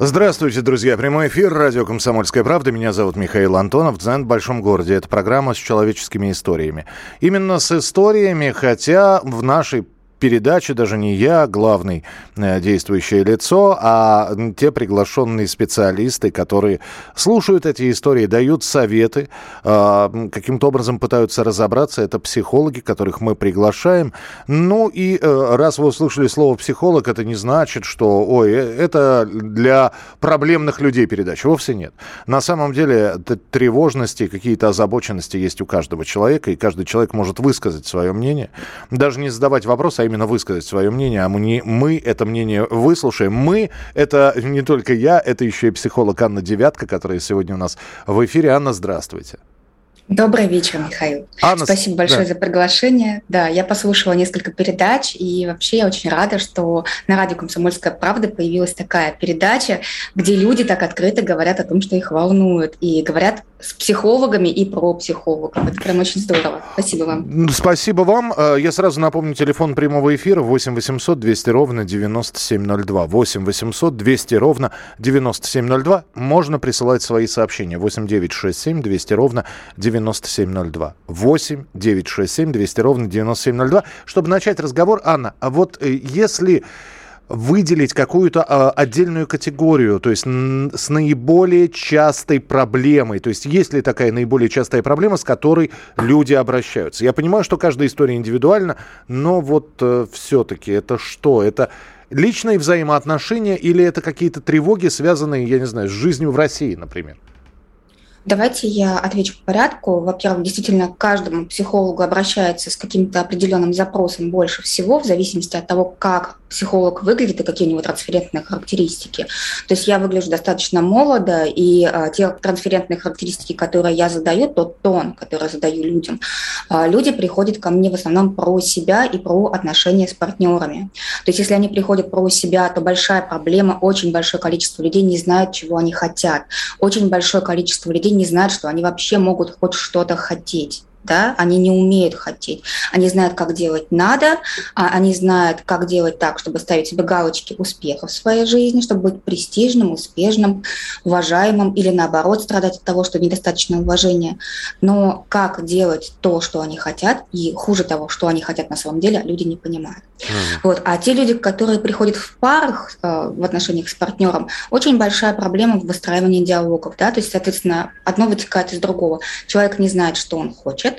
Здравствуйте, друзья. Прямой эфир. Радио «Комсомольская правда». Меня зовут Михаил Антонов. «Дзен в большом городе». Это программа с человеческими историями. Именно с историями, хотя в нашей передачи даже не я главный э, действующее лицо, а те приглашенные специалисты, которые слушают эти истории, дают советы, э, каким-то образом пытаются разобраться. Это психологи, которых мы приглашаем. Ну и э, раз вы услышали слово психолог, это не значит, что, ой, это для проблемных людей передача. Вовсе нет. На самом деле тревожности, какие-то озабоченности есть у каждого человека, и каждый человек может высказать свое мнение, даже не задавать вопрос, а именно высказать свое мнение, а мы, мы это мнение выслушаем. Мы — это не только я, это еще и психолог Анна Девятка, которая сегодня у нас в эфире. Анна, здравствуйте. Добрый вечер, Михаил. Анна, Спасибо большое да. за приглашение. Да, я послушала несколько передач, и вообще я очень рада, что на радио «Комсомольская правда» появилась такая передача, где люди так открыто говорят о том, что их волнует, и говорят с психологами и про психологов. Это прям очень здорово. Спасибо вам. Спасибо вам. Э, я сразу напомню телефон прямого эфира 8 800 200 ровно 9702. 8 800 200 ровно 9702. Можно присылать свои сообщения. 8 9 6 7 200 ровно 9702. 8 9 6 7 200 ровно 9702. Чтобы начать разговор, Анна, а вот э, если выделить какую-то э, отдельную категорию, то есть с наиболее частой проблемой. То есть есть ли такая наиболее частая проблема, с которой люди обращаются? Я понимаю, что каждая история индивидуальна, но вот э, все-таки это что? Это личные взаимоотношения или это какие-то тревоги, связанные, я не знаю, с жизнью в России, например? Давайте я отвечу по порядку. Во-первых, действительно, к каждому психологу обращается с каким-то определенным запросом больше всего, в зависимости от того, как психолог выглядит и какие у него трансферентные характеристики. То есть я выгляжу достаточно молодо, и а, те трансферентные характеристики, которые я задаю, тот тон, который задаю людям, а, люди приходят ко мне в основном про себя и про отношения с партнерами. То есть если они приходят про себя, то большая проблема, очень большое количество людей не знают, чего они хотят. Очень большое количество людей не знают, что они вообще могут хоть что-то хотеть да, они не умеют хотеть. Они знают, как делать надо, а они знают, как делать так, чтобы ставить себе галочки успеха в своей жизни, чтобы быть престижным, успешным, уважаемым или наоборот страдать от того, что недостаточно уважения. Но как делать то, что они хотят, и хуже того, что они хотят на самом деле, люди не понимают. Mm. Вот. А те люди, которые приходят в парах э, в отношениях с партнером, очень большая проблема в выстраивании диалогов. Да? То есть, соответственно, одно вытекает из другого. Человек не знает, что он хочет,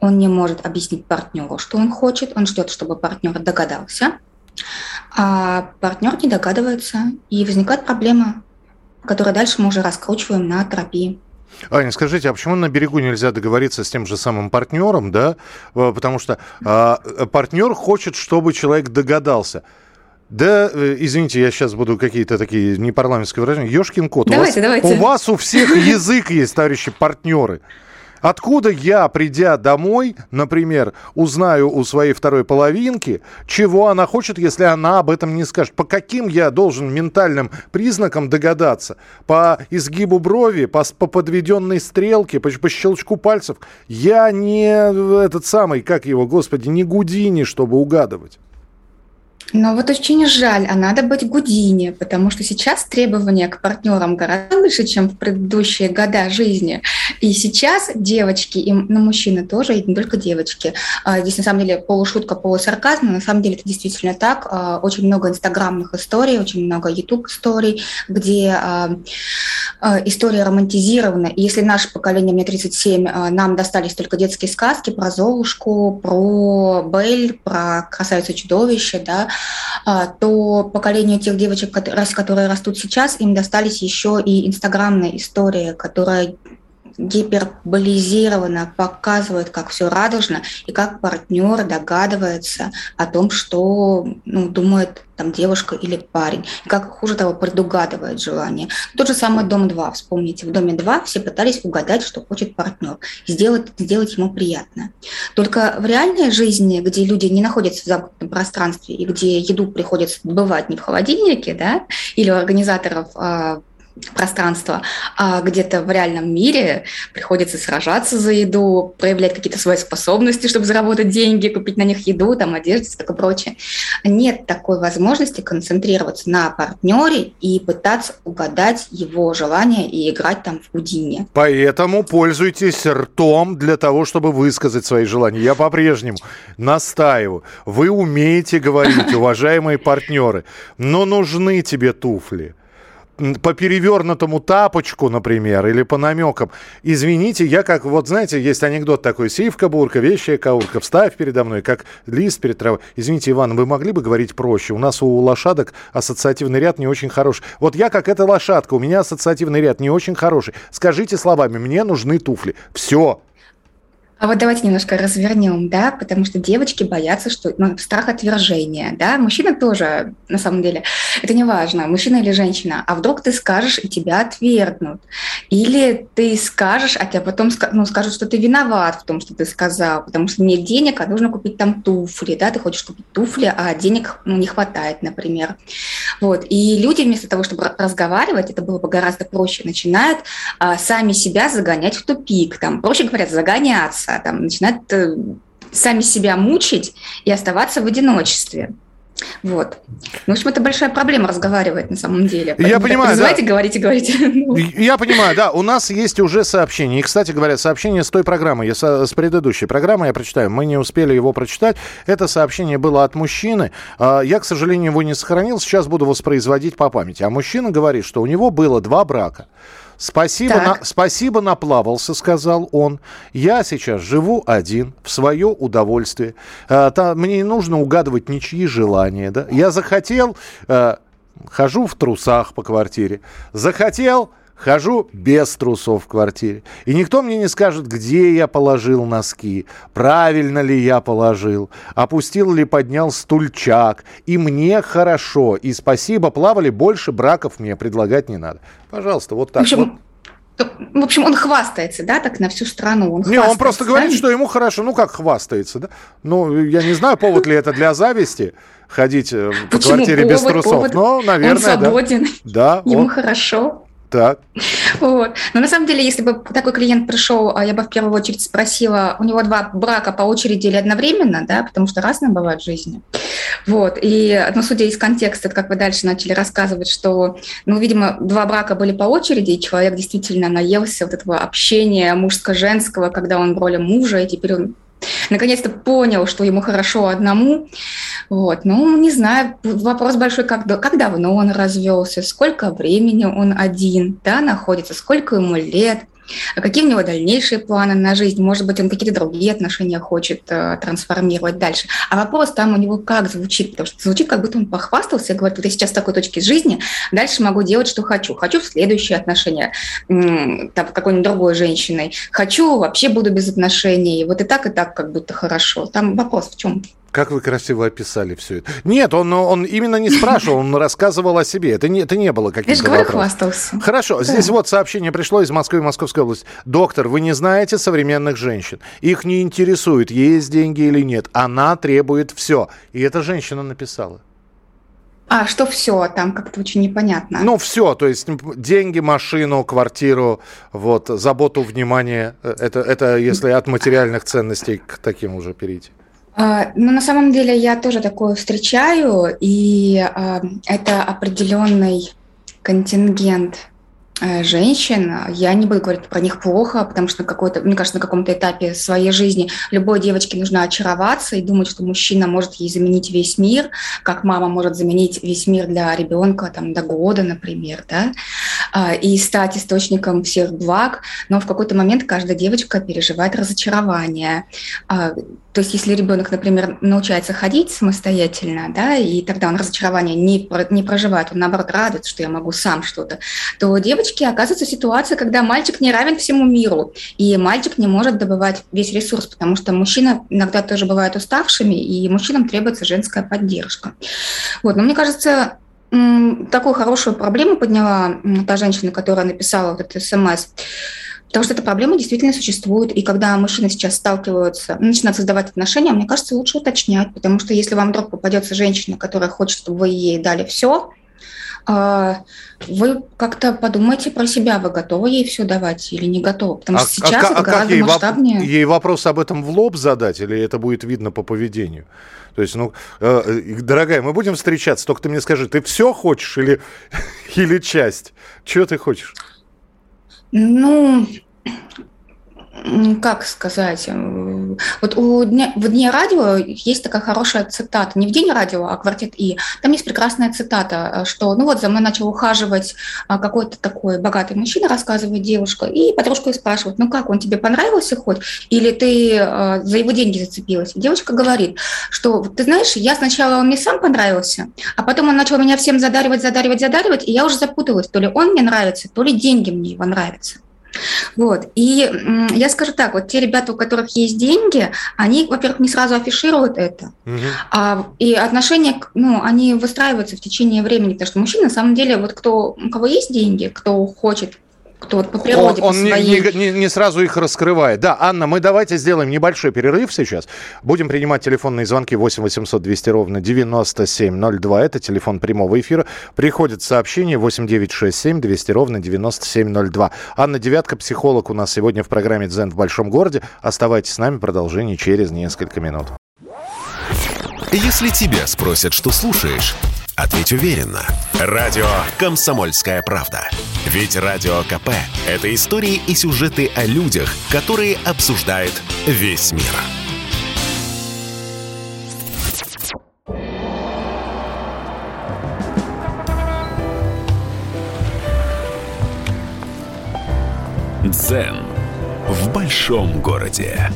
он не может объяснить партнеру, что он хочет, он ждет, чтобы партнер догадался, а партнер не догадывается, и возникает проблема, которую дальше мы уже раскручиваем на терапии. Аня, скажите, а почему на берегу нельзя договориться с тем же самым партнером, да? Э, потому что а, партнер хочет, чтобы человек догадался. Да, э, извините, я сейчас буду какие-то такие непарламентские выражения. Ёшкин кот. Давайте, у вас, давайте. У вас у всех язык есть, товарищи партнеры. Откуда я, придя домой, например, узнаю у своей второй половинки, чего она хочет, если она об этом не скажет? По каким я должен ментальным признакам догадаться? По изгибу брови, по, по подведенной стрелке, по, по щелчку пальцев? Я не этот самый, как его, господи, не Гудини, чтобы угадывать. Но вот очень жаль, а надо быть Гудини, потому что сейчас требования к партнерам гораздо выше, чем в предыдущие года жизни. И сейчас девочки, и ну, мужчины тоже, и не только девочки. А, здесь на самом деле полушутка, полусарказм, но на самом деле это действительно так. А, очень много инстаграмных историй, очень много ютуб историй, где а, история романтизирована. И если наше поколение, мне 37, нам достались только детские сказки про Золушку, про Бель, про красавицу-чудовище, да, а, то поколению тех девочек, которые растут сейчас, им достались еще и инстаграмные истории, которые гиперболизированно показывают, как все радужно, и как партнер догадывается о том, что ну, думает там девушка или парень. И как хуже того, предугадывает желание. Тот же самый «Дом-2». Вспомните, в «Доме-2» все пытались угадать, что хочет партнер, сделать, сделать ему приятно. Только в реальной жизни, где люди не находятся в замкнутом пространстве и где еду приходится добывать не в холодильнике, да, или у организаторов а, пространство, а где-то в реальном мире приходится сражаться за еду, проявлять какие-то свои способности, чтобы заработать деньги, купить на них еду, там, одежду и такое прочее. Нет такой возможности концентрироваться на партнере и пытаться угадать его желания и играть там в Гудине. Поэтому пользуйтесь ртом для того, чтобы высказать свои желания. Я по-прежнему настаиваю. Вы умеете говорить, уважаемые партнеры, но нужны тебе туфли по перевернутому тапочку, например, или по намекам. Извините, я как, вот знаете, есть анекдот такой, сивка, бурка, вещая каурка, вставь передо мной, как лист перед травой. Извините, Иван, вы могли бы говорить проще? У нас у лошадок ассоциативный ряд не очень хороший. Вот я как эта лошадка, у меня ассоциативный ряд не очень хороший. Скажите словами, мне нужны туфли. Все, а вот давайте немножко развернем, да, потому что девочки боятся, что ну, страх отвержения, да, мужчина тоже, на самом деле, это не важно, мужчина или женщина, а вдруг ты скажешь, и тебя отвергнут, или ты скажешь, а тебя потом ну, скажут, что ты виноват в том, что ты сказал, потому что нет денег, а нужно купить там туфли, да, ты хочешь купить туфли, а денег ну, не хватает, например. Вот, и люди вместо того, чтобы разговаривать, это было бы гораздо проще, начинают а, сами себя загонять в тупик, там, проще говоря, загоняться, боятся, там, начинают э, сами себя мучить и оставаться в одиночестве. Вот. Ну, в общем, это большая проблема разговаривать на самом деле. Поэтому я понимаю, да. говорите, говорите. Я понимаю, да. У нас есть уже сообщение. И, кстати говоря, сообщение с той программы, я с, с предыдущей программы я прочитаю. Мы не успели его прочитать. Это сообщение было от мужчины. А, я, к сожалению, его не сохранил. Сейчас буду воспроизводить по памяти. А мужчина говорит, что у него было два брака. Спасибо, на, спасибо, наплавался, сказал он. Я сейчас живу один, в свое удовольствие. А, та, мне не нужно угадывать ничьи желания. Да? Я захотел, а, хожу в трусах по квартире. Захотел, Хожу без трусов в квартире. И никто мне не скажет, где я положил носки, правильно ли я положил, опустил ли поднял стульчак. И мне хорошо. И спасибо, плавали, больше браков мне предлагать не надо. Пожалуйста, вот так. В общем, вот. В общем, он хвастается, да, так на всю страну. Он не, он просто говорит, что ему хорошо. Ну, как хвастается, да? Ну, я не знаю, повод ли это для зависти ходить э, по Почему? квартире повод, без трусов. Повод. Но, наверное, он свободен. Да. Ему он... хорошо. Так. Вот. Но на самом деле, если бы такой клиент пришел, а я бы в первую очередь спросила, у него два брака по очереди или одновременно, да, потому что разные бывают в жизни. Вот. И, ну, судя из контекста, как вы дальше начали рассказывать, что, ну, видимо, два брака были по очереди, и человек действительно наелся вот этого общения мужско-женского, когда он в роли мужа, и теперь он наконец-то понял, что ему хорошо одному. Вот. Ну, не знаю, вопрос большой, как, как давно он развелся, сколько времени он один да, находится, сколько ему лет – а какие у него дальнейшие планы на жизнь? Может быть, он какие-то другие отношения хочет э, трансформировать дальше. А вопрос там у него как звучит? Потому что звучит, как будто он похвастался и говорит, вот я сейчас в такой точке жизни, дальше могу делать, что хочу. Хочу в следующие отношения там, какой-нибудь другой женщиной. Хочу, вообще буду без отношений. Вот и так, и так как будто хорошо. Там вопрос в чем? Как вы красиво описали все это. Нет, он, он именно не спрашивал, он рассказывал о себе. Это не, это не было каким-то Я же хвастался. Хорошо, да. здесь вот сообщение пришло из Москвы и Московской области. Доктор, вы не знаете современных женщин. Их не интересует, есть деньги или нет. Она требует все. И эта женщина написала. А, что все, там как-то очень непонятно. Ну, все, то есть деньги, машину, квартиру, вот, заботу, внимание. Э, это, это если от материальных ценностей к таким уже перейти. А, ну, на самом деле я тоже такое встречаю, и а, это определенный контингент женщин. Я не буду говорить про них плохо, потому что какой-то, мне кажется, на каком-то этапе своей жизни любой девочке нужно очароваться и думать, что мужчина может ей заменить весь мир, как мама может заменить весь мир для ребенка там, до года, например, да, а, и стать источником всех благ. Но в какой-то момент каждая девочка переживает разочарование. А, то есть если ребенок, например, научается ходить самостоятельно, да, и тогда он разочарование не, не проживает, он наоборот радуется, что я могу сам что-то, то девочка девочки оказываются в ситуации, когда мальчик не равен всему миру, и мальчик не может добывать весь ресурс, потому что мужчина иногда тоже бывает уставшими, и мужчинам требуется женская поддержка. Вот. Но мне кажется, такую хорошую проблему подняла та женщина, которая написала вот этот смс. Потому что эта проблема действительно существует. И когда мужчины сейчас сталкиваются, начинают создавать отношения, мне кажется, лучше уточнять. Потому что если вам вдруг попадется женщина, которая хочет, чтобы вы ей дали все, вы как-то подумайте про себя, вы готовы ей все давать или не готовы? Потому а, что сейчас а, это а гораздо ей масштабнее. Воп- ей вопрос об этом в лоб задать, или это будет видно по поведению? То есть, ну, э, э, дорогая, мы будем встречаться, только ты мне скажи, ты все хочешь или, или часть? Чего ты хочешь? Ну, как сказать, э, вот у дня, в Дне радио есть такая хорошая цитата, не в День радио, а квартет И. Там есть прекрасная цитата, что ну вот за мной начал ухаживать а, какой-то такой богатый мужчина, рассказывает девушка, и подружка спрашивает, ну как, он тебе понравился хоть? Или ты э, за его деньги зацепилась? девочка говорит, что ты знаешь, я сначала он мне сам понравился, а потом он начал меня всем задаривать, задаривать, задаривать, и я уже запуталась, то ли он мне нравится, то ли деньги мне его нравятся. Вот. И я скажу так, вот те ребята, у которых есть деньги, они, во-первых, не сразу афишируют это, угу. а, и отношения, ну, они выстраиваются в течение времени, потому что мужчина, на самом деле, вот кто, у кого есть деньги, кто хочет кто вот по природе он, по своей... не, не, не сразу их раскрывает. Да, Анна, мы давайте сделаем небольшой перерыв сейчас. Будем принимать телефонные звонки 8 800 200 ровно 9702. Это телефон прямого эфира. Приходит сообщение 8 967 200 ровно 9702. Анна Девятка, психолог у нас сегодня в программе «Дзен в большом городе». Оставайтесь с нами, продолжение через несколько минут. Если тебя спросят, что слушаешь, ответь уверенно. Радио «Комсомольская правда». Ведь Радио КП – это истории и сюжеты о людях, которые обсуждает весь мир. Дзен в большом городе.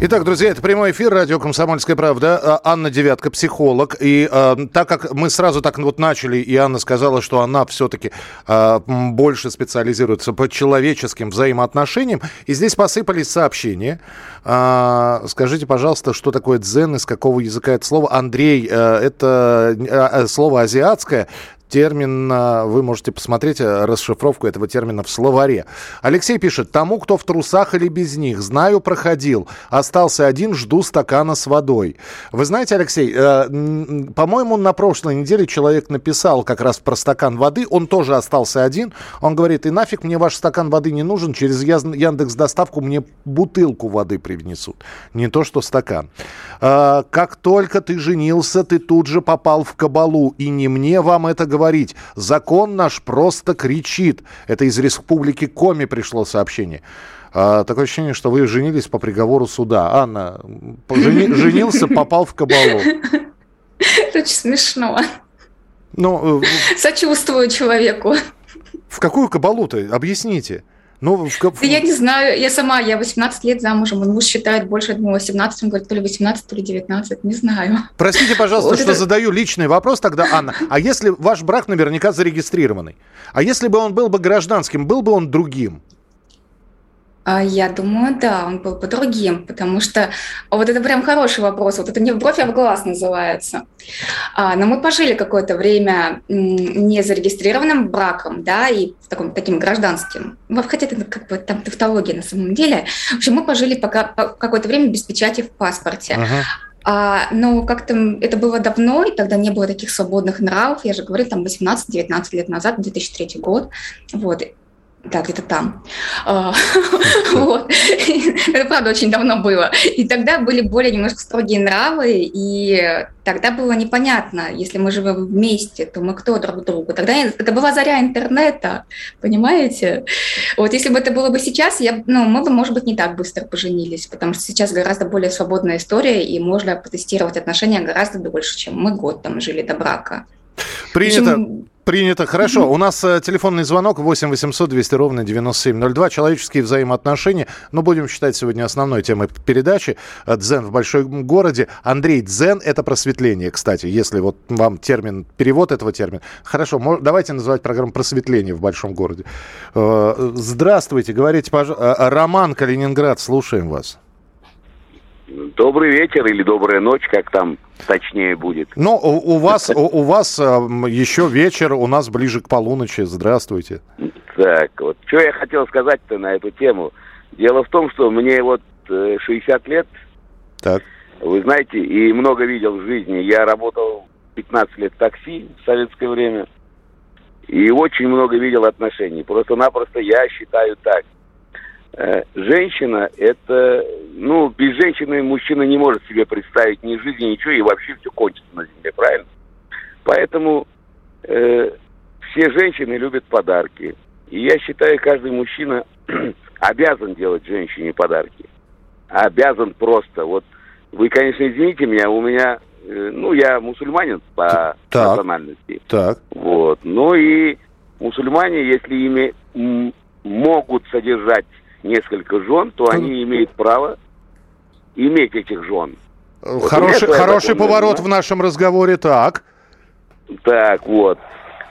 Итак, друзья, это прямой эфир, радио «Комсомольская правда». А, Анна Девятка, психолог. И э, так как мы сразу так вот начали, и Анна сказала, что она все-таки э, больше специализируется по человеческим взаимоотношениям, и здесь посыпались сообщения. Э, скажите, пожалуйста, что такое дзен, из какого языка это слово? Андрей, э, это э, слово азиатское, термин, вы можете посмотреть э, расшифровку этого термина в словаре. Алексей пишет, тому, кто в трусах или без них, знаю, проходил, остался один, жду стакана с водой. Вы знаете, Алексей, э, по-моему, на прошлой неделе человек написал как раз про стакан воды, он тоже остался один, он говорит, и нафиг мне ваш стакан воды не нужен, через Яндекс доставку мне бутылку воды принесут, не то что стакан. Э, как только ты женился, ты тут же попал в кабалу, и не мне вам это говорить говорить. Закон наш просто кричит. Это из республики Коми пришло сообщение. А, такое ощущение, что вы женились по приговору суда. Анна, жени, женился, попал в кабалу. Это очень смешно. Ну, э, Сочувствую человеку. В какую кабалу-то? Объясните. Ну, в... Да я не знаю, я сама, я 18 лет замужем, он муж считает больше, я 18, он говорит, то ли 18, то ли 19, не знаю. Простите, пожалуйста, вот что это... задаю личный вопрос тогда, Анна. А если ваш брак наверняка зарегистрированный? А если бы он был бы гражданским, был бы он другим? А, я думаю, да, он был бы другим, потому что вот это прям хороший вопрос. Вот это не в бровь, а в глаз называется. А, но мы пожили какое-то время не зарегистрированным браком, да, и таком, таким гражданским. Хотя это как бы там тавтология на самом деле. В общем, мы пожили пока, по, какое-то время без печати в паспорте. Uh-huh. А, но как-то это было давно, и тогда не было таких свободных нравов. Я же говорю, там 18-19 лет назад, 2003 год. Вот. Да, где-то там. А, вот. Это, правда, очень давно было. И тогда были более немножко строгие нравы, и тогда было непонятно, если мы живем вместе, то мы кто друг другу. Тогда это была заря интернета, понимаете? Вот если бы это было бы сейчас, я, ну, мы бы, может быть, не так быстро поженились, потому что сейчас гораздо более свободная история, и можно протестировать отношения гораздо дольше, чем мы год там жили до брака. Принято. Причем, Принято. Хорошо. У нас э, телефонный звонок 8 800 200 ровно 9702. Человеческие взаимоотношения. Ну, будем считать сегодня основной темой передачи. Э, Дзен в большом городе. Андрей, дзен – это просветление, кстати, если вот вам термин, перевод этого термина. Хорошо, давайте называть программу «Просветление в большом городе». Э, здравствуйте, говорите, пожалуйста. Роман, Калининград, слушаем вас. Добрый вечер или добрая ночь, как там точнее будет. Ну, у, у вас, у, у вас еще вечер, у нас ближе к полуночи. Здравствуйте. Так, вот, что я хотел сказать-то на эту тему. Дело в том, что мне вот 60 лет. Так. Вы знаете, и много видел в жизни. Я работал 15 лет в такси в советское время. И очень много видел отношений. Просто-напросто я считаю так – Э, женщина это, ну, без женщины мужчина не может себе представить ни жизни, ничего, и вообще все кончится на земле, правильно? Поэтому э, все женщины любят подарки. И я считаю, каждый мужчина обязан делать женщине подарки. Обязан просто. Вот вы, конечно, извините меня, у меня, э, ну, я мусульманин по так, национальности. Так. Вот. Ну и мусульмане, если ими могут содержать несколько жен, то они имеют право иметь этих жен. Хороший, вот хороший поворот в нашем разговоре, так. Так, вот.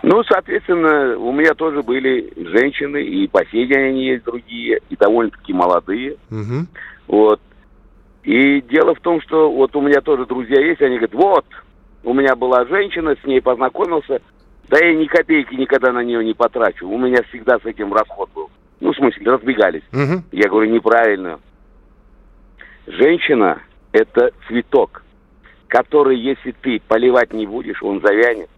Ну, соответственно, у меня тоже были женщины, и по сей день они есть другие, и довольно-таки молодые. Угу. Вот. И дело в том, что вот у меня тоже друзья есть, они говорят, вот, у меня была женщина, с ней познакомился, да я ни копейки никогда на нее не потрачу. У меня всегда с этим расход был. Ну, в смысле, разбегались. Угу. Я говорю, неправильно. Женщина – это цветок, который, если ты поливать не будешь, он завянет.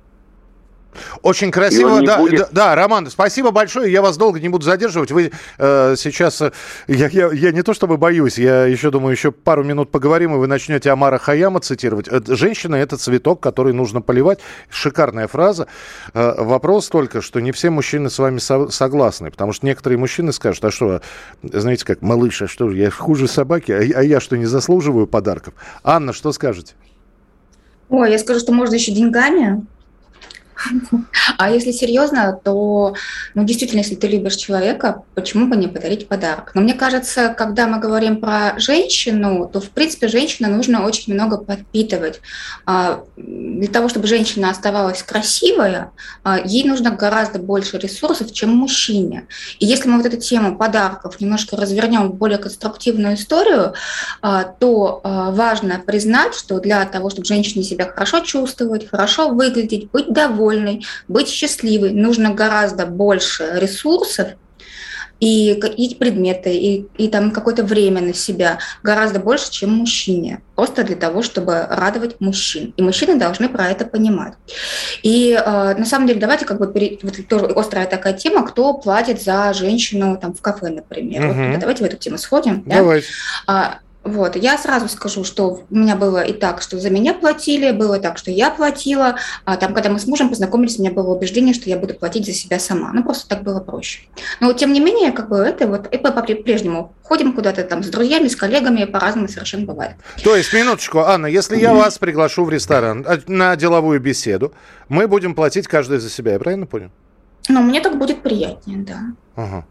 Очень красиво, да, будет... да, да, Роман, спасибо большое, я вас долго не буду задерживать. Вы э, сейчас, э, я, я, я не то чтобы боюсь, я еще думаю, еще пару минут поговорим, и вы начнете Амара Хаяма цитировать. Э, женщина – это цветок, который нужно поливать. Шикарная фраза. Э, вопрос только, что не все мужчины с вами со- согласны, потому что некоторые мужчины скажут, а что, знаете как, малыш, а что, я хуже собаки, а, а я что, не заслуживаю подарков? Анна, что скажете? Ой, я скажу, что можно еще деньгами а если серьезно, то, ну, действительно, если ты любишь человека, почему бы не подарить подарок? Но мне кажется, когда мы говорим про женщину, то, в принципе, женщину нужно очень много подпитывать. А, для того, чтобы женщина оставалась красивой, а, ей нужно гораздо больше ресурсов, чем мужчине. И если мы вот эту тему подарков немножко развернем в более конструктивную историю, а, то важно признать, что для того, чтобы женщине себя хорошо чувствовать, хорошо выглядеть, быть довольной, довольной, быть счастливой. Нужно гораздо больше ресурсов, и какие предметы, и, и там какое-то время на себя гораздо больше, чем мужчине. Просто для того, чтобы радовать мужчин. И мужчины должны про это понимать. И э, на самом деле, давайте как бы, пере... вот тоже острая такая тема, кто платит за женщину там в кафе, например. Угу. Вот, давайте в эту тему сходим. Давайте. Да? Вот, я сразу скажу, что у меня было и так, что за меня платили, было так, что я платила. А там, когда мы с мужем познакомились, у меня было убеждение, что я буду платить за себя сама. Ну, просто так было проще. Но вот, тем не менее, как бы это вот, и по-прежнему ходим куда-то там с друзьями, с коллегами, по-разному совершенно бывает. То есть, минуточку, Анна, если я вас приглашу в ресторан а, на деловую беседу, мы будем платить каждый за себя, я правильно понял? Ну, мне так будет приятнее, да. Ага.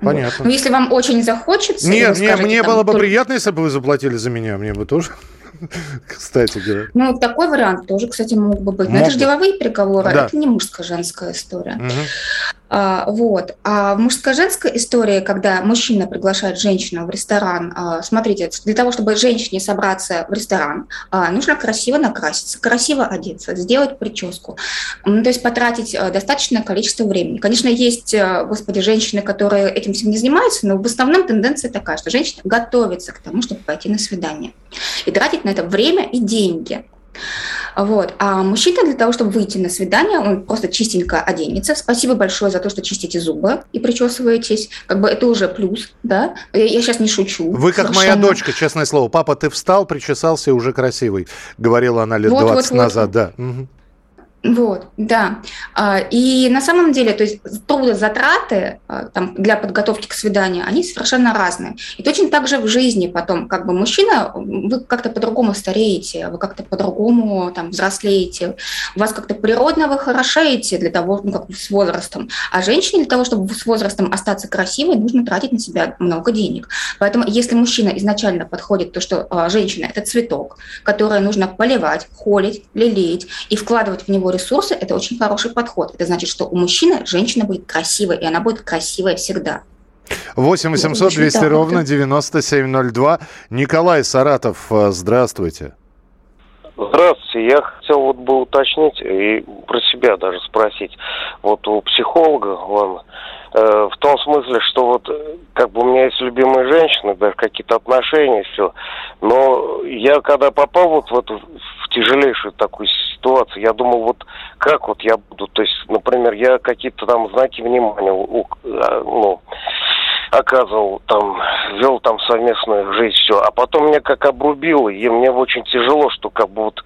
Понятно. Но если вам очень захочется... Нет, мне там, было бы приятно, если бы вы заплатили за меня, мне бы тоже. Кстати говоря. Ну, такой вариант тоже, кстати, мог бы быть. Но это же деловые переговоры, да. это не мужско-женская история. Угу. А, вот. А в мужско-женской истории, когда мужчина приглашает женщину в ресторан, а, смотрите, для того, чтобы женщине собраться в ресторан, а, нужно красиво накраситься, красиво одеться, сделать прическу, ну, то есть потратить а, достаточное количество времени. Конечно, есть, а, господи, женщины, которые этим всем не занимаются, но в основном тенденция такая, что женщина готовится к тому, чтобы пойти на свидание и тратить на это время и деньги. Вот. А мужчина для того, чтобы выйти на свидание, он просто чистенько оденется. Спасибо большое за то, что чистите зубы и причесываетесь. Как бы это уже плюс, да? Я, я сейчас не шучу. Вы как совершенно. моя дочка, честное слово. Папа, ты встал, причесался и уже красивый. Говорила она лет вот, 20 вот, назад, вот. да. Угу. Вот, да. А, и на самом деле, то есть трудозатраты а, там, для подготовки к свиданию, они совершенно разные. И точно так же в жизни потом, как бы мужчина, вы как-то по-другому стареете, вы как-то по-другому там взрослеете, у вас как-то природно вы хорошеете для того, ну, как с возрастом. А женщине для того, чтобы с возрастом остаться красивой, нужно тратить на себя много денег. Поэтому если мужчина изначально подходит то, что а, женщина – это цветок, который нужно поливать, холить, лелеять и вкладывать в него ресурсы – это очень хороший подход. Это значит, что у мужчины женщина будет красивой, и она будет красивая всегда. 8 800 200 ровно 9702. Николай Саратов, э, здравствуйте. Здравствуйте. Я хотел вот бы уточнить и про себя даже спросить. Вот у психолога, он э, в том смысле, что вот как бы у меня есть любимые женщины, даже какие-то отношения, все. Но я когда попал вот в эту в тяжелейшую такую ситуацию, я думал, вот как вот я буду, то есть, например, я какие-то там знаки внимания, а, ну, оказывал, там, вел там совместную жизнь, все. А потом меня как обрубило, и мне очень тяжело, что как бы вот,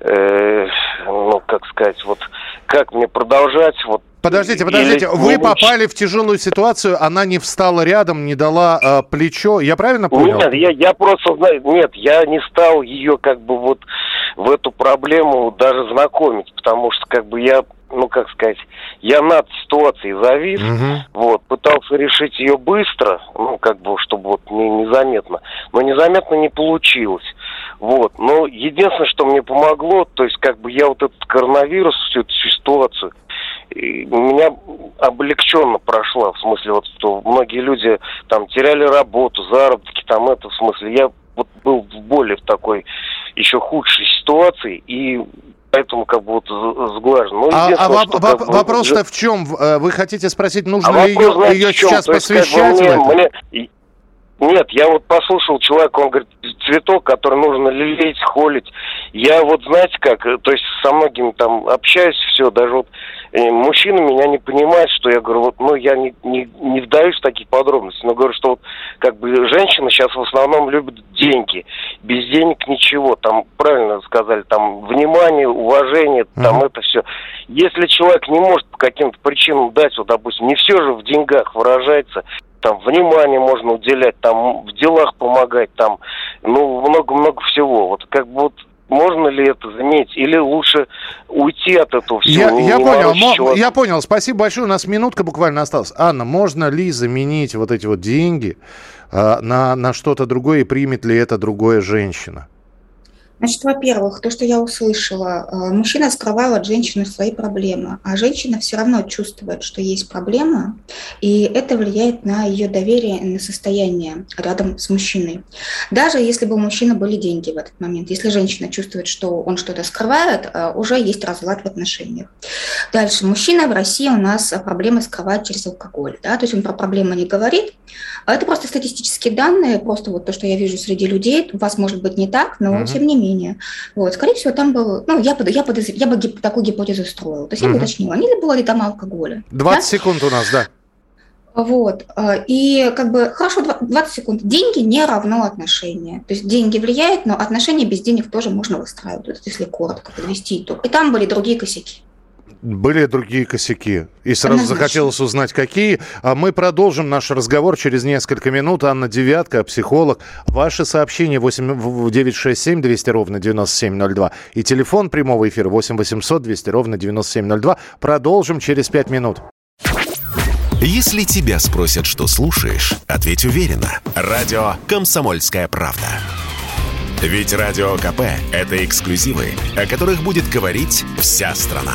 э, ну, как сказать, вот, как мне продолжать, вот, Подождите, подождите, Или вы попали в тяжелую ситуацию, она не встала рядом, не дала э, плечо, я правильно понял? Нет, я, я просто нет, я не стал ее как бы вот в эту проблему даже знакомить, потому что как бы я ну как сказать, я над ситуацией завис, угу. вот, пытался решить ее быстро, ну как бы, чтобы вот не, незаметно, но незаметно не получилось. Вот, но единственное, что мне помогло, то есть как бы я вот этот коронавирус, всю эту ситуацию, и меня облегченно прошла, в смысле вот, что многие люди там теряли работу, заработки, там это, в смысле, я вот был в более в такой еще худшей ситуации, и поэтому как бы вот сглажен. Ну, а а воп- воп- вопрос-то в чем? Э, вы хотите спросить, нужно а ли ее, знаете, ее сейчас посвящать есть, как бы, мне, мне, нет, я вот послушал человека, он говорит, цветок, который нужно лелеять, холить. Я вот, знаете как, то есть со многими там общаюсь, все, даже вот э, мужчина меня не понимает, что я говорю, вот, ну, я не, не, не вдаюсь в такие подробности, но говорю, что вот, как бы, женщины сейчас в основном любят деньги. Без денег ничего, там, правильно сказали, там, внимание, уважение, там, uh-huh. это все. Если человек не может по каким-то причинам дать, вот, допустим, не все же в деньгах выражается, там внимание можно уделять, там в делах помогать, там, ну, много-много всего. Вот как бы вот можно ли это заметить, или лучше уйти от этого всего? Я, я понял, я понял. Спасибо большое. У нас минутка буквально осталась. Анна, можно ли заменить вот эти вот деньги э, на, на что-то другое, и примет ли это другое женщина? Значит, во-первых, то, что я услышала, э, мужчина скрывал от женщины свои проблемы, а женщина все равно чувствует, что есть проблема, и это влияет на ее доверие и на состояние рядом с мужчиной. Даже если бы у мужчины были деньги в этот момент, если женщина чувствует, что он что-то скрывает, э, уже есть разлад в отношениях. Дальше. Мужчина в России у нас проблемы скрывает через алкоголь. Да? То есть он про проблемы не говорит. А это просто статистические данные, просто вот то, что я вижу среди людей. У вас может быть не так, но mm-hmm. тем не менее менее. Вот, скорее всего, там был, ну, я, я, подозр... я бы гип... такую гипотезу строила. То есть угу. я бы уточнила, не ли было ли там алкоголя. 20 да? секунд у нас, да. Вот. А, и как бы, хорошо, 20 секунд. Деньги не равно отношения. То есть деньги влияют, но отношения без денег тоже можно выстраивать, если коротко подвести итог. И там были другие косяки были другие косяки. И сразу захотелось узнать, какие. А мы продолжим наш разговор через несколько минут. Анна Девятка, психолог. Ваши сообщения 8 967 200 ровно 9702. И телефон прямого эфира 8 800 200 ровно 9702. Продолжим через 5 минут. Если тебя спросят, что слушаешь, ответь уверенно. Радио «Комсомольская правда». Ведь Радио КП – это эксклюзивы, о которых будет говорить вся страна.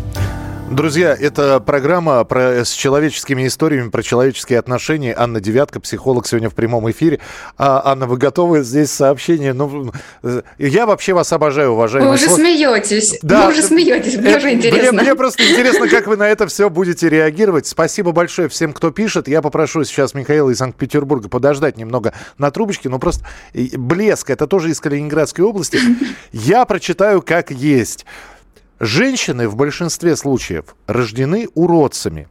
Друзья, это программа про, с человеческими историями, про человеческие отношения. Анна Девятка, психолог, сегодня в прямом эфире. А, Анна, вы готовы здесь сообщение? Ну, я вообще вас обожаю, уважаемые. Вы уже смеетесь. Да, вы уже смеетесь, мне уже интересно. Мне, мне просто интересно, как вы на это все будете реагировать. Спасибо большое всем, кто пишет. Я попрошу сейчас Михаила из Санкт-Петербурга подождать немного на трубочке. Но просто блеск, это тоже из Калининградской области. Я прочитаю как есть. Женщины в большинстве случаев рождены уродцами.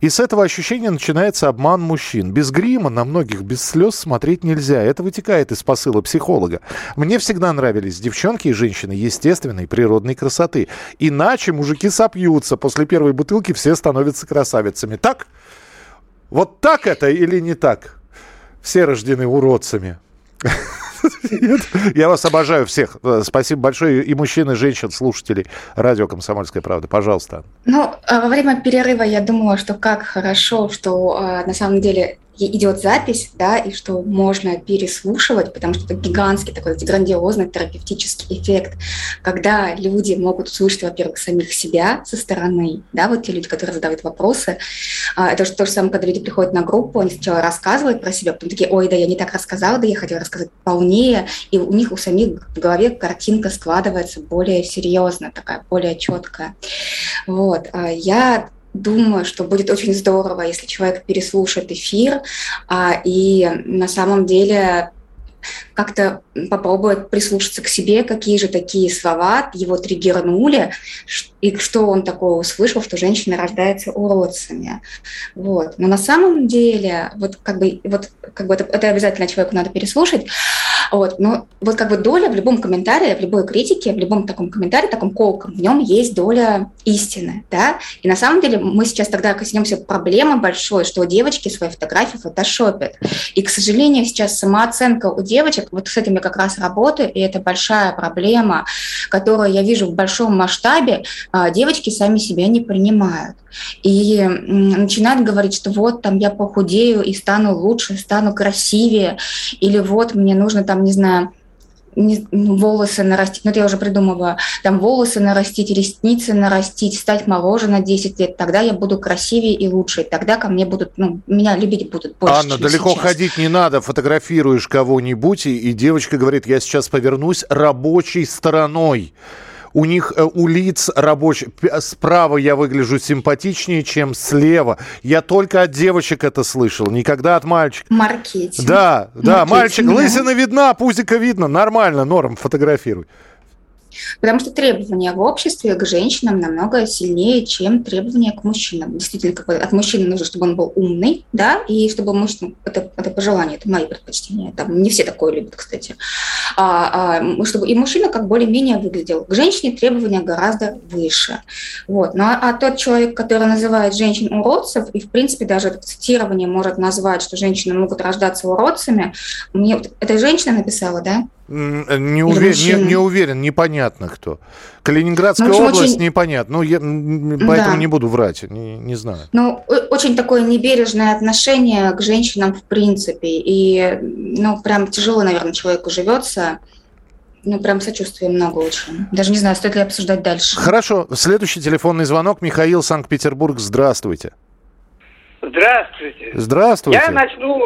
И с этого ощущения начинается обман мужчин. Без грима на многих без слез смотреть нельзя. Это вытекает из посыла психолога. Мне всегда нравились девчонки и женщины естественной природной красоты. Иначе мужики сопьются. После первой бутылки все становятся красавицами. Так? Вот так это или не так? Все рождены уродцами. Я вас обожаю всех. Э, спасибо большое и мужчин, и женщин, слушателей радио «Комсомольская правда». Пожалуйста. Ну, а во время перерыва я думала, что как хорошо, что э, на самом деле идет запись, да, и что можно переслушивать, потому что это гигантский такой грандиозный терапевтический эффект, когда люди могут услышать, во-первых, самих себя со стороны, да, вот те люди, которые задают вопросы. А, это же то же самое, когда люди приходят на группу, они сначала рассказывают про себя, потом такие, ой, да я не так рассказала, да я хотела рассказать полнее, и у них у самих в голове картинка складывается более серьезно, такая более четкая. Вот. А я думаю, что будет очень здорово, если человек переслушает эфир а, и на самом деле как-то попробовать прислушаться к себе, какие же такие слова его триггернули, и что он такого услышал, что женщина рождается уродцами. Вот. Но на самом деле, вот как бы, вот, как бы это, это обязательно человеку надо переслушать, вот. Но вот как бы доля в любом комментарии, в любой критике, в любом таком комментарии, таком колком, в нем есть доля истины, да. И на самом деле мы сейчас тогда коснемся проблемы большой, что девочки свои фотографии фотошопят. И, к сожалению, сейчас самооценка у девочек, вот с этим я как раз работаю, и это большая проблема, которую я вижу в большом масштабе, девочки сами себя не принимают. И начинают говорить, что вот там я похудею и стану лучше, стану красивее, или вот мне нужно там, не знаю, не, ну, волосы нарастить, ну это я уже придумываю, там волосы нарастить, ресницы нарастить, стать моложе на 10 лет, тогда я буду красивее и лучше, тогда ко мне будут, ну, меня любить будут больше, Анна, далеко сейчас. ходить не надо, фотографируешь кого-нибудь, и, и девочка говорит, я сейчас повернусь рабочей стороной у них, э, у лиц рабочих, справа я выгляжу симпатичнее, чем слева. Я только от девочек это слышал, никогда от мальчиков. Маркетинг. Да, да, Маркетинг, мальчик, да. лысина видна, пузика видно, нормально, норм, фотографируй. Потому что требования в обществе к женщинам намного сильнее, чем требования к мужчинам. Действительно, как от мужчины нужно, чтобы он был умный, да, и чтобы мужчина, это, это пожелание, это мои предпочтения, там не все такое любят, кстати, а, а, чтобы и мужчина как более-менее выглядел. К женщине требования гораздо выше. Вот. Ну, а, а тот человек, который называет женщин уродцев, и, в принципе, даже это цитирование может назвать, что женщины могут рождаться уродцами, мне, это женщина написала, да? Не, увер... не, не уверен, непонятно кто. Калининградская ну, область очень... непонятно. Ну, я, поэтому да. не буду врать, не, не знаю. Ну, очень такое небережное отношение к женщинам в принципе. И, ну, прям тяжело, наверное, человеку живется. Ну, прям сочувствия много очень. Даже не знаю, стоит ли обсуждать дальше. Хорошо. Следующий телефонный звонок. Михаил, Санкт-Петербург. Здравствуйте. Здравствуйте. Здравствуйте. Я начну,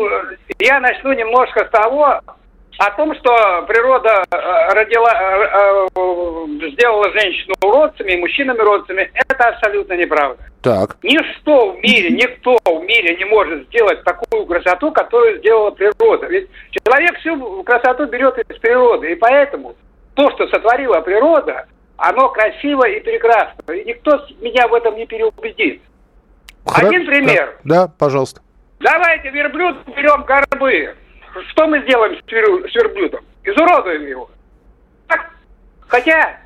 я начну немножко с того, о том, что природа э, родила, э, э, сделала женщину уродцами и мужчинами уродцами, это абсолютно неправда. Так. Ничто в мире, никто в мире не может сделать такую красоту, которую сделала природа. Ведь человек всю красоту берет из природы, и поэтому то, что сотворила природа, оно красиво и прекрасно. И никто меня в этом не переубедит. Хра... Один пример. Да, да, пожалуйста. Давайте верблюд берем горбы что мы сделаем с, верблюдом? Изуродуем его. Так, хотя,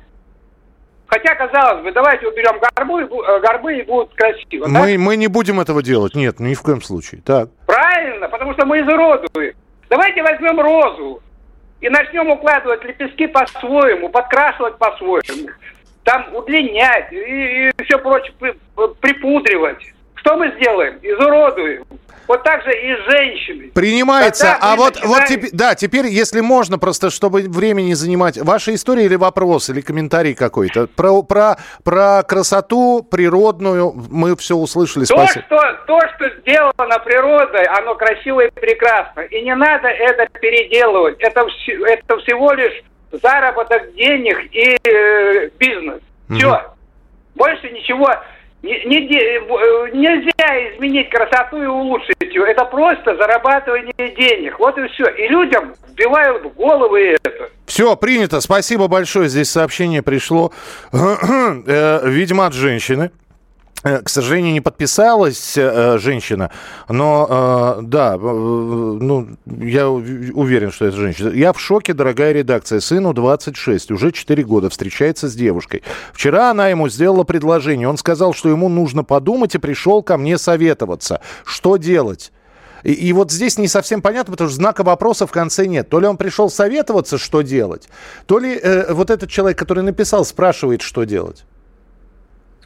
хотя, казалось бы, давайте уберем горбы, э, горбы и будут красиво. Мы, мы не будем этого делать, нет, ни в коем случае. Так. Правильно, потому что мы изуродуем. Давайте возьмем розу и начнем укладывать лепестки по-своему, подкрашивать по-своему, там удлинять и, и все прочее припудривать. Что мы сделаем? Изуродуем. Вот так же и женщины. Принимается. а вот, начинаем... вот теперь, да, теперь, если можно, просто чтобы времени занимать, ваша история или вопрос, или комментарий какой-то про, про, про красоту природную мы все услышали. То что, то, что сделано природой, оно красиво и прекрасно. И не надо это переделывать. Это, это всего лишь заработок денег и э, бизнес. Все. Угу. Больше ничего не, не, э, нельзя изменить красоту и улучшить ее. Это просто зарабатывание денег. Вот и все. И людям вбивают в головы это. Все, Все, принято. Спасибо большое. Здесь сообщение пришло. Э, видимо, от женщины. Э, к сожалению, не подписалась э, женщина, но э, да, ну, я уверен, что это женщина. Я в шоке, дорогая редакция. Сыну 26, уже 4 года, встречается с девушкой. Вчера она ему сделала предложение. Он сказал, что ему нужно подумать и пришел ко мне советоваться. Что делать? И, и вот здесь не совсем понятно, потому что знака вопроса в конце нет. То ли он пришел советоваться, что делать, то ли э, вот этот человек, который написал, спрашивает, что делать.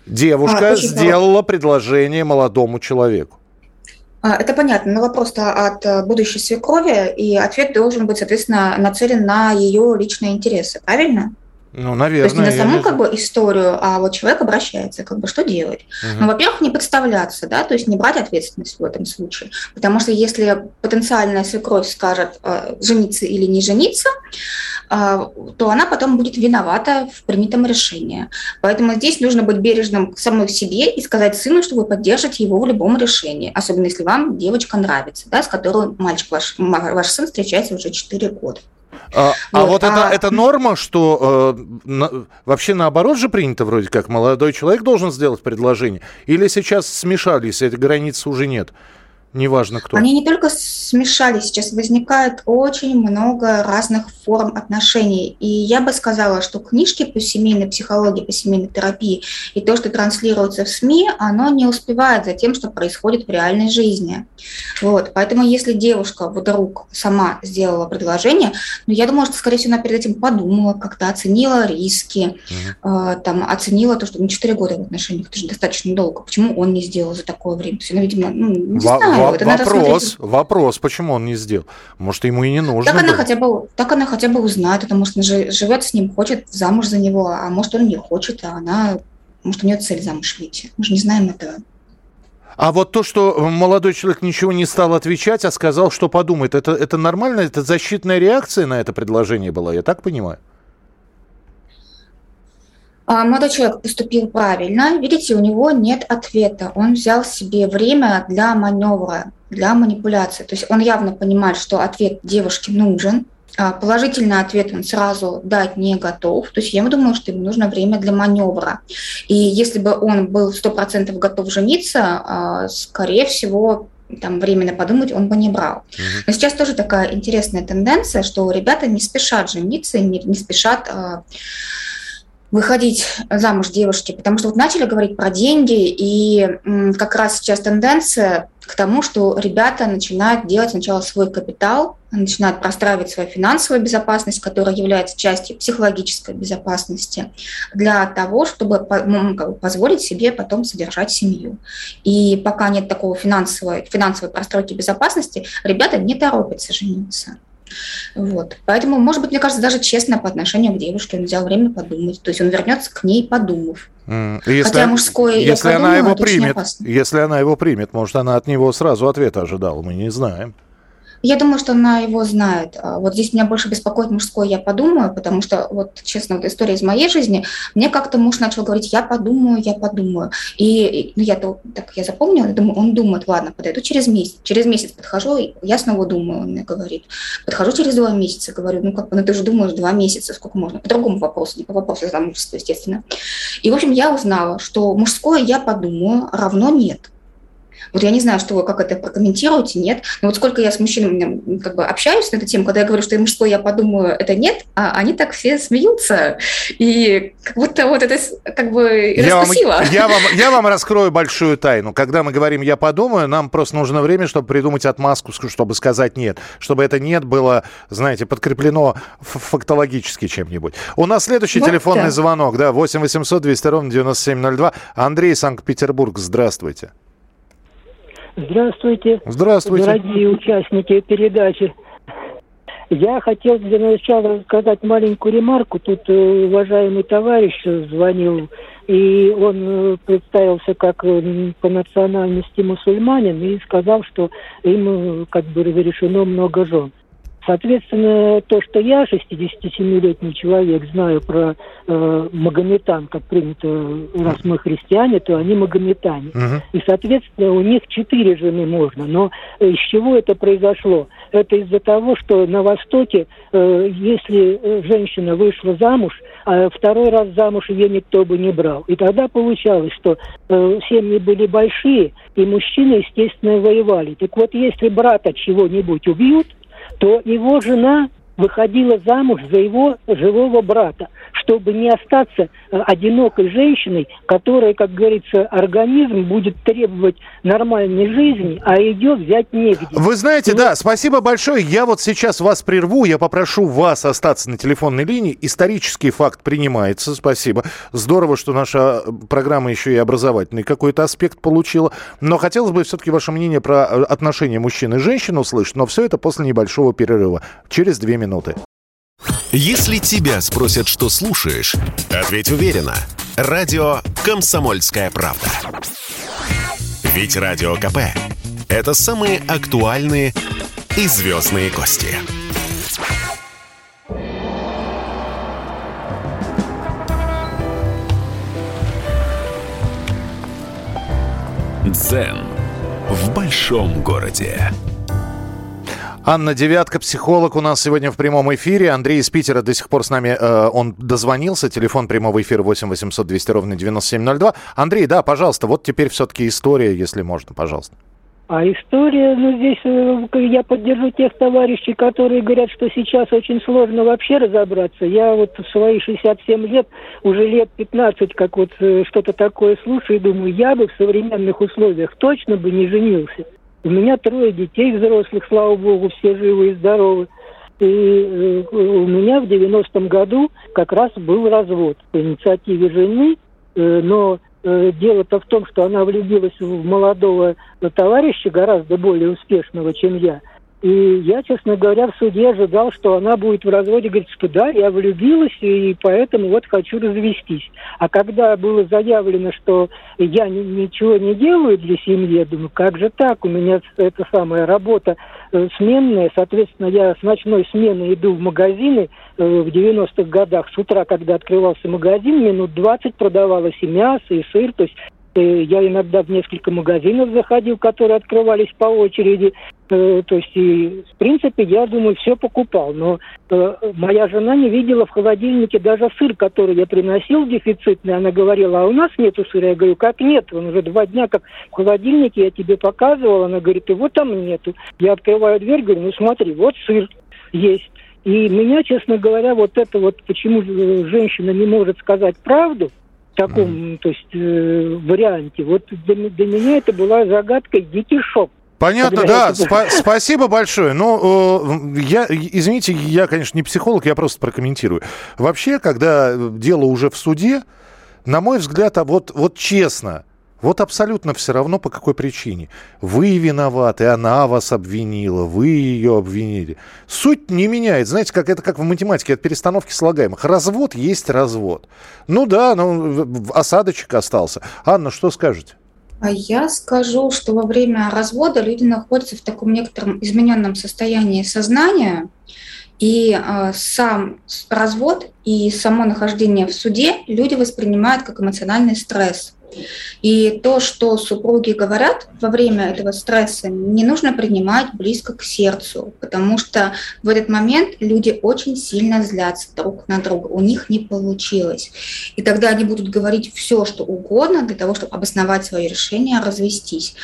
Девушка а, сделала предложение молодому человеку. А, это понятно, но вопрос-то от э, будущей свекрови, и ответ должен быть, соответственно, нацелен на ее личные интересы, правильно? Ну, наверное. То есть не на саму как бы историю, а вот человек обращается, как бы что делать? Угу. Ну, во-первых, не подставляться, да, то есть не брать ответственность в этом случае. Потому что если потенциальная свекровь скажет э, жениться или не жениться, э, то она потом будет виновата в принятом решении. Поэтому здесь нужно быть бережным к самой себе и сказать сыну, что вы поддержите его в любом решении, особенно если вам девочка нравится, да, с которой мальчик ваш, ваш сын встречается уже 4 года. А вот, а вот а... Это, это норма, что э, на, вообще наоборот же принято вроде как, молодой человек должен сделать предложение? Или сейчас смешались, этой границы уже нет? Неважно кто. Они не только смешались, сейчас возникает очень много разных форм отношений. И я бы сказала, что книжки по семейной психологии, по семейной терапии и то, что транслируется в СМИ, оно не успевает за тем, что происходит в реальной жизни. Вот. Поэтому если девушка вдруг сама сделала предложение, ну, я думаю, что, скорее всего, она перед этим подумала, как-то оценила риски, mm э, там, оценила то, что ну, 4 года в отношениях, это же достаточно долго. Почему он не сделал за такое время? То есть, она, видимо, ну, не знаю это вопрос, вопрос, почему он не сделал? Может, ему и не нужно. Так было. она хотя бы, так она хотя бы узнает, потому что она живет с ним, хочет замуж за него, а может он не хочет, а она, может у нее цель замуж выйти. Мы же не знаем этого. А вот то, что молодой человек ничего не стал отвечать, а сказал, что подумает, это, это нормально? Это защитная реакция на это предложение была, я так понимаю? А, молодой человек поступил правильно. Видите, у него нет ответа. Он взял себе время для маневра, для манипуляции. То есть он явно понимает, что ответ девушке нужен. А, положительный ответ он сразу дать не готов. То есть я думаю, что ему нужно время для маневра. И если бы он был 100% готов жениться, а, скорее всего, там временно подумать он бы не брал. Но сейчас тоже такая интересная тенденция, что ребята не спешат жениться, не, не спешат выходить замуж девушки, потому что вот начали говорить про деньги, и как раз сейчас тенденция к тому, что ребята начинают делать сначала свой капитал, начинают простраивать свою финансовую безопасность, которая является частью психологической безопасности, для того, чтобы позволить себе потом содержать семью. И пока нет такого финансовой, финансовой простройки безопасности, ребята не торопятся жениться. Вот. Поэтому, может быть, мне кажется, даже честно по отношению к девушке он взял время подумать. То есть он вернется к ней, подумав. Если, Хотя мужское, если я она его примет, если она его примет, может, она от него сразу ответа ожидала, мы не знаем. Я думаю, что она его знает. А вот здесь меня больше беспокоит мужской «я подумаю», потому что, вот честно, вот история из моей жизни, мне как-то муж начал говорить «я подумаю, я подумаю». И ну, я так я запомнила, я думаю, он думает, ладно, подойду через месяц. Через месяц подхожу, и я снова думаю, он мне говорит. Подхожу через два месяца, говорю, ну как ну ты же думаешь два месяца, сколько можно? По другому вопросу, не по вопросу замужества, естественно. И, в общем, я узнала, что мужское «я подумаю» равно «нет». Вот я не знаю, что вы как это прокомментируете, нет. Но вот сколько я с мужчинами как бы общаюсь на эту тему, когда я говорю, что я мужской, я подумаю, это нет, а они так все смеются. И как будто вот это как бы я вам, я, вам, я вам раскрою большую тайну. Когда мы говорим «я подумаю», нам просто нужно время, чтобы придумать отмазку, чтобы сказать «нет». Чтобы это «нет» было, знаете, подкреплено фактологически чем-нибудь. У нас следующий вот телефонный да. звонок, да, 8 800 200 ровно 9702. Андрей, Санкт-Петербург, здравствуйте. Здравствуйте. Здравствуйте. Дорогие участники передачи. Я хотел для начала сказать маленькую ремарку. Тут э, уважаемый товарищ звонил, и он э, представился как э, по национальности мусульманин и сказал, что им как бы разрешено много жен. Соответственно, то, что я, 67-летний человек, знаю про э, магометан, как принято, раз мы христиане, то они магометане. Uh-huh. И, соответственно, у них четыре жены можно. Но из чего это произошло? Это из-за того, что на Востоке, э, если э, женщина вышла замуж, а второй раз замуж ее никто бы не брал. И тогда получалось, что э, семьи были большие, и мужчины, естественно, воевали. Так вот, если брата чего-нибудь убьют, то его жена выходила замуж за его живого брата, чтобы не остаться э, одинокой женщиной, которая, как говорится, организм будет требовать нормальной жизни, а ее взять негде. Вы знаете, и... да, спасибо большое. Я вот сейчас вас прерву, я попрошу вас остаться на телефонной линии. Исторический факт принимается, спасибо. Здорово, что наша программа еще и образовательный какой-то аспект получила. Но хотелось бы все-таки ваше мнение про э, отношения мужчин и женщин услышать, но все это после небольшого перерыва. Через две минуты минуты. Если тебя спросят, что слушаешь, ответь уверенно. Радио «Комсомольская правда». Ведь Радио КП – это самые актуальные и звездные гости. Дзен в большом городе. Анна Девятка, психолог у нас сегодня в прямом эфире. Андрей из Питера до сих пор с нами, э, он дозвонился. Телефон прямого эфира 8 800 200 ровно 9702. Андрей, да, пожалуйста, вот теперь все-таки история, если можно, пожалуйста. А история, ну здесь э, я поддержу тех товарищей, которые говорят, что сейчас очень сложно вообще разобраться. Я вот в свои 67 лет, уже лет 15, как вот э, что-то такое слушаю, и думаю, я бы в современных условиях точно бы не женился. У меня трое детей взрослых, слава богу, все живы и здоровы. И э, у меня в 90-м году как раз был развод по инициативе жены, э, но э, дело-то в том, что она влюбилась в молодого товарища, гораздо более успешного, чем я – и я, честно говоря, в суде ожидал, что она будет в разводе говорить, что да, я влюбилась, и поэтому вот хочу развестись. А когда было заявлено, что я ни, ничего не делаю для семьи, я думаю, как же так? У меня эта самая работа э, сменная, соответственно, я с ночной смены иду в магазины э, в 90-х годах, с утра, когда открывался магазин, минут 20 продавалось и мясо, и сыр, то есть Э, я иногда в несколько магазинов заходил, которые открывались по очереди. Э, то есть, и, в принципе, я думаю, все покупал. Но э, моя жена не видела в холодильнике даже сыр, который я приносил дефицитный. Она говорила, а у нас нету сыра. Я говорю, как нет? Он уже два дня как в холодильнике, я тебе показывал. Она говорит, его там нету. Я открываю дверь, говорю, ну смотри, вот сыр есть. И меня, честно говоря, вот это вот, почему женщина не может сказать правду, таком, mm. то есть, э, варианте. Вот для, для меня это была загадка, дикий шок. Понятно, да. Спа- спасибо большое. Ну, э, я, извините, я, конечно, не психолог, я просто прокомментирую. Вообще, когда дело уже в суде, на мой взгляд, а вот, вот честно, вот абсолютно все равно, по какой причине. Вы виноваты, она вас обвинила, вы ее обвинили. Суть не меняет. Знаете, как это как в математике, от перестановки слагаемых. Развод есть развод. Ну да, ну, осадочек остался. Анна, что скажете? А я скажу, что во время развода люди находятся в таком некотором измененном состоянии сознания, и э, сам развод и само нахождение в суде люди воспринимают как эмоциональный стресс. И то, что супруги говорят во время этого стресса, не нужно принимать близко к сердцу, потому что в этот момент люди очень сильно злятся друг на друга, у них не получилось. И тогда они будут говорить все, что угодно для того, чтобы обосновать свое решение развестись.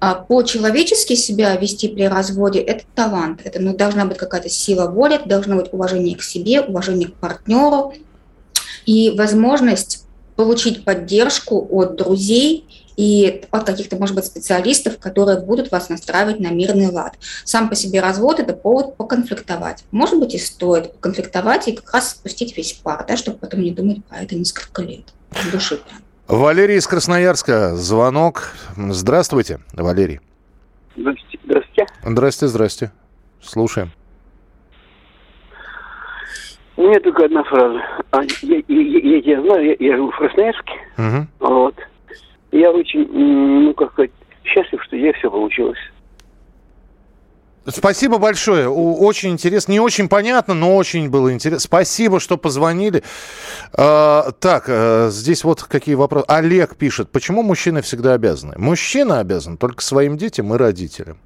А по-человечески себя вести при разводе – это талант, это ну, должна быть какая-то сила воли, должно быть уважение к себе, уважение к партнеру, и возможность получить поддержку от друзей и от каких-то, может быть, специалистов, которые будут вас настраивать на мирный лад. Сам по себе развод – это повод поконфликтовать. Может быть, и стоит поконфликтовать и как раз спустить весь пар, да, чтобы потом не думать про это несколько лет. Души прям. Валерий из Красноярска. Звонок. Здравствуйте, Валерий. Здравствуйте. Здравствуйте. Здрасте, здрасте. Слушаем. У меня только одна фраза. А, я, я, я, я знаю, я, я живу в Красноярске. Угу. Вот. Я очень, ну, как сказать, счастлив, что я все получилось. Спасибо большое. Очень интересно. Не очень понятно, но очень было интересно. Спасибо, что позвонили. А, так, а, здесь вот какие вопросы. Олег пишет, почему мужчины всегда обязаны? Мужчина обязан только своим детям и родителям.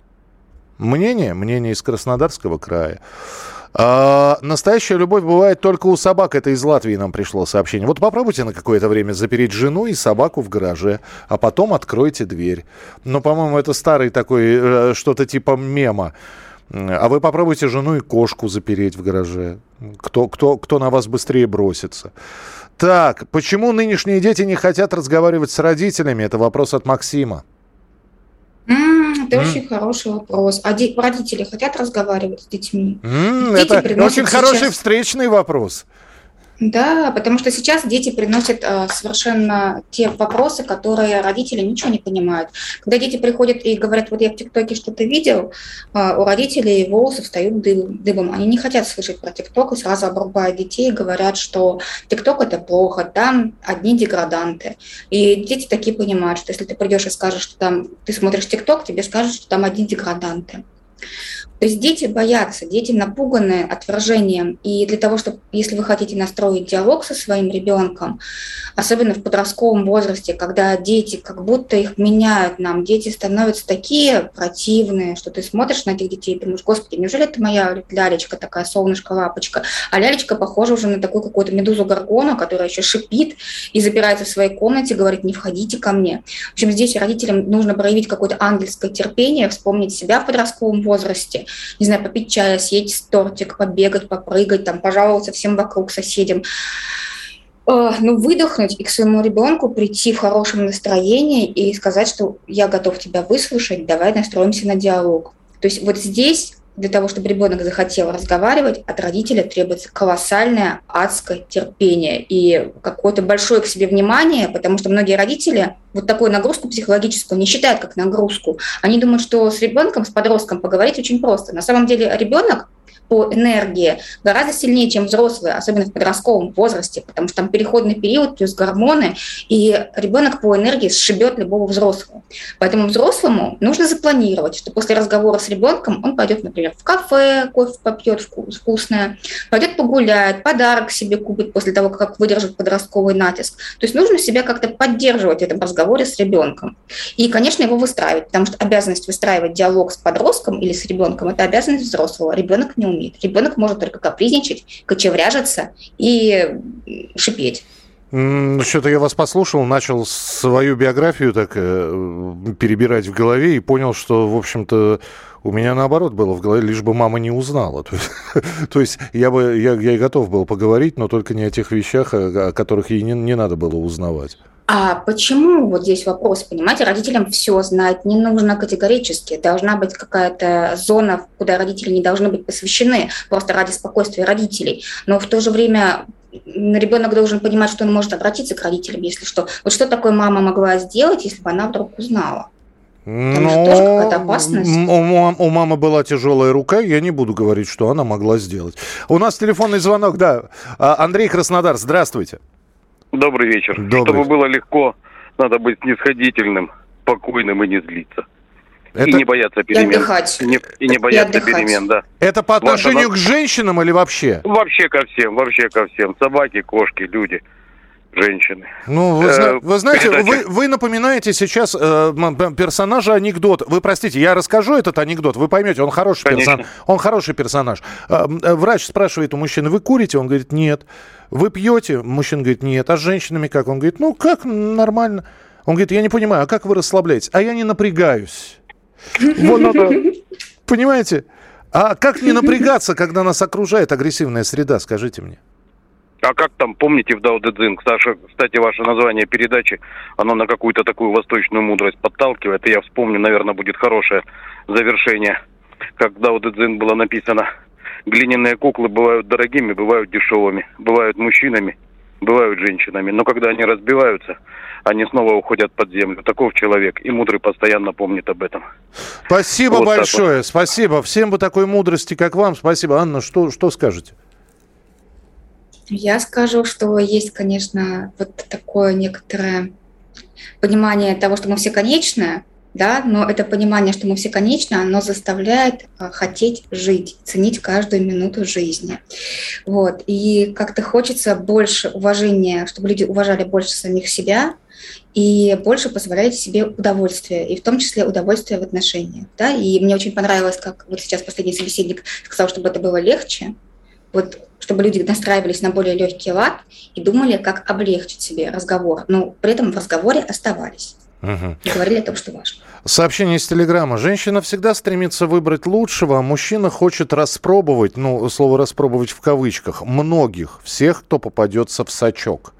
Мнение? Мнение из Краснодарского края. А, настоящая любовь бывает только у собак. Это из Латвии нам пришло сообщение. Вот попробуйте на какое-то время запереть жену и собаку в гараже, а потом откройте дверь. Ну, по-моему, это старый такой, э, что-то типа мема. А вы попробуйте жену и кошку запереть в гараже. Кто, кто, кто на вас быстрее бросится? Так, почему нынешние дети не хотят разговаривать с родителями? Это вопрос от Максима. Mm, это mm. очень хороший вопрос. А де- родители хотят разговаривать с детьми? Mm, это очень сейчас... хороший встречный вопрос. Да, потому что сейчас дети приносят э, совершенно те вопросы, которые родители ничего не понимают. Когда дети приходят и говорят, вот я в ТикТоке что-то видел, э, у родителей волосы встают дыбом. Они не хотят слышать про ТикТок и сразу обрубают детей и говорят, что ТикТок это плохо, там одни деграданты. И дети такие понимают, что если ты придешь и скажешь, что там ты смотришь ТикТок, тебе скажут, что там одни деграданты. То есть дети боятся, дети напуганы отвержением. И для того, чтобы, если вы хотите настроить диалог со своим ребенком, особенно в подростковом возрасте, когда дети как будто их меняют нам, дети становятся такие противные, что ты смотришь на этих детей и думаешь, господи, неужели это моя лялечка такая, солнышко-лапочка? А лялечка похожа уже на такую какую-то медузу горгону, которая еще шипит и запирается в своей комнате, говорит, не входите ко мне. В общем, здесь родителям нужно проявить какое-то ангельское терпение, вспомнить себя в подростковом возрасте, не знаю, попить чая, съесть тортик, побегать, попрыгать, там, пожаловаться всем вокруг соседям э, ну, выдохнуть и к своему ребенку прийти в хорошем настроении и сказать, что я готов тебя выслушать, давай настроимся на диалог. То есть вот здесь для того, чтобы ребенок захотел разговаривать, от родителя требуется колоссальное адское терпение и какое-то большое к себе внимание, потому что многие родители вот такую нагрузку психологическую не считают как нагрузку. Они думают, что с ребенком, с подростком поговорить очень просто. На самом деле ребенок по энергии гораздо сильнее, чем взрослые, особенно в подростковом возрасте, потому что там переходный период плюс гормоны, и ребенок по энергии сшибет любого взрослого. Поэтому взрослому нужно запланировать, что после разговора с ребенком он пойдет, например, в кафе, кофе попьет вкусное, пойдет погуляет, подарок себе купит после того, как выдержит подростковый натиск. То есть нужно себя как-то поддерживать в этом разговоре с ребенком. И, конечно, его выстраивать, потому что обязанность выстраивать диалог с подростком или с ребенком – это обязанность взрослого. Ребенок не умеет. Ребенок может только капризничать, кочевряжиться и шипеть. Что-то я вас послушал, начал свою биографию так э, перебирать в голове и понял, что, в общем-то, у меня наоборот было в голове, лишь бы мама не узнала. То есть, то есть я бы я, я и готов был поговорить, но только не о тех вещах, о которых ей не, не надо было узнавать. А почему вот здесь вопрос, понимаете, родителям все знать не нужно категорически. Должна быть какая-то зона, куда родители не должны быть посвящены, просто ради спокойствия родителей. Но в то же время ребенок должен понимать, что он может обратиться к родителям, если что. Вот что такое мама могла сделать, если бы она вдруг узнала? Ну, у мамы была тяжелая рука, я не буду говорить, что она могла сделать. У нас телефонный звонок, да. А, Андрей Краснодар, здравствуйте. Добрый вечер. Добрый. Чтобы было легко, надо быть снисходительным, спокойным и не злиться. Это... И не бояться перемен. И отдыхать. И не, и не бояться перемен, да. Это по отношению вот, к женщинам или вообще? Вообще ко всем, вообще ко всем. Собаки, кошки, люди женщины. Ну, вы, э, вы знаете, вы, вы напоминаете сейчас э, персонажа анекдот. Вы простите, я расскажу этот анекдот, вы поймете, он хороший персонаж. Он хороший персонаж. Э, э, врач спрашивает у мужчины, вы курите? Он говорит, нет. Вы пьете? Мужчина говорит, нет. А с женщинами как? Он говорит, ну как, нормально. Он говорит, я не понимаю, а как вы расслабляетесь? А я не напрягаюсь. Вот надо, понимаете? А как не напрягаться, когда нас окружает агрессивная среда, скажите мне? А как там, помните, в Дао Цзин, кстати, ваше название передачи, оно на какую-то такую восточную мудрость подталкивает, и я вспомню, наверное, будет хорошее завершение, как в Дао Цзин было написано – глиняные куклы бывают дорогими, бывают дешевыми, бывают мужчинами, бывают женщинами. Но когда они разбиваются, они снова уходят под землю. Таков человек, и мудрый постоянно помнит об этом. Спасибо вот большое, вот. спасибо. Всем бы такой мудрости, как вам. Спасибо. Анна, что, что скажете? Я скажу, что есть, конечно, вот такое некоторое понимание того, что мы все конечное, да, но это понимание, что мы все конечны, оно заставляет а, хотеть жить, ценить каждую минуту жизни. Вот. И как-то хочется больше уважения, чтобы люди уважали больше самих себя, и больше позволяет себе удовольствие, и в том числе удовольствие в отношениях. Да? И мне очень понравилось, как вот сейчас последний собеседник сказал, чтобы это было легче, вот чтобы люди настраивались на более легкий лад и думали, как облегчить себе разговор, но при этом в разговоре оставались. Угу. И говорили о том, что важно. Сообщение из Телеграма. Женщина всегда стремится выбрать лучшего, а мужчина хочет распробовать, ну, слово распробовать в кавычках, многих, всех, кто попадется в сачок.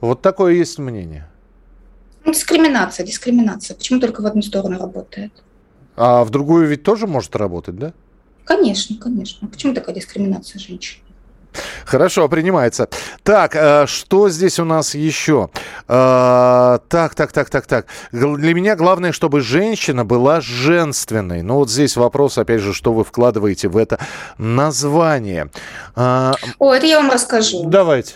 Вот такое есть мнение. Ну, дискриминация, дискриминация. Почему только в одну сторону работает? А в другую ведь тоже может работать, да? Конечно, конечно. Почему такая дискриминация женщин? Хорошо, принимается. Так, э, что здесь у нас еще? Э, так, так, так, так, так. Для меня главное, чтобы женщина была женственной. Ну вот здесь вопрос, опять же, что вы вкладываете в это название. Э, О, это я вам расскажу. Давайте.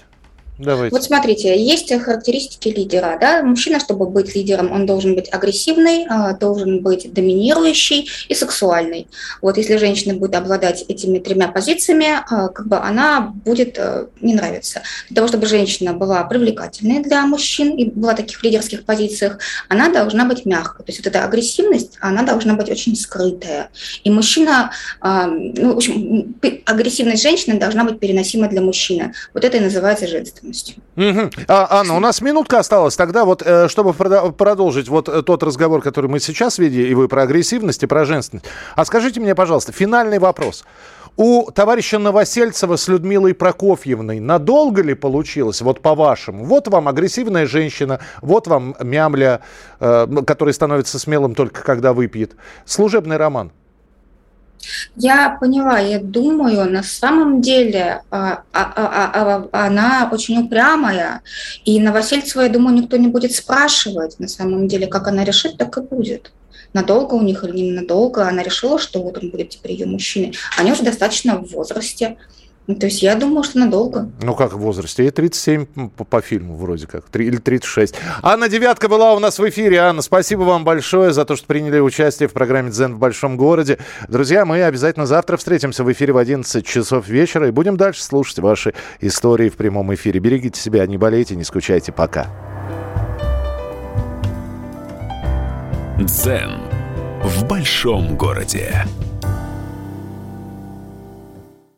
Давайте. Вот смотрите, есть характеристики лидера. Да? Мужчина, чтобы быть лидером, он должен быть агрессивный, а, должен быть доминирующий и сексуальный. Вот если женщина будет обладать этими тремя позициями, а, как бы она будет э, не нравиться. Для того, чтобы женщина была привлекательной для мужчин и была в таких лидерских позициях, она должна быть мягкой. То есть вот эта агрессивность, она должна быть очень скрытая. И мужчина, а, ну, в общем, агрессивность женщины должна быть переносима для мужчины. Вот это и называется женственность полностью. Угу. А, Анна, у нас минутка осталась. Тогда вот, э, чтобы продолжить вот э, тот разговор, который мы сейчас видели, и вы про агрессивность, и про женственность. А скажите мне, пожалуйста, финальный вопрос. У товарища Новосельцева с Людмилой Прокофьевной надолго ли получилось, вот по-вашему? Вот вам агрессивная женщина, вот вам мямля, э, который становится смелым только когда выпьет. Служебный роман. Я поняла, я думаю, на самом деле а, а, а, она очень упрямая, и Новосельцева, я думаю, никто не будет спрашивать на самом деле, как она решит, так и будет. Надолго у них или не надолго, она решила, что вот он будет теперь ее мужчиной. Они уже достаточно в возрасте, то есть я думаю, что надолго. Ну, как в возрасте? Ей 37 по, по фильму вроде как, 3, или 36. Анна Девятка была у нас в эфире. Анна, спасибо вам большое за то, что приняли участие в программе «Дзен в большом городе». Друзья, мы обязательно завтра встретимся в эфире в 11 часов вечера и будем дальше слушать ваши истории в прямом эфире. Берегите себя, не болейте, не скучайте. Пока. «Дзен в большом городе».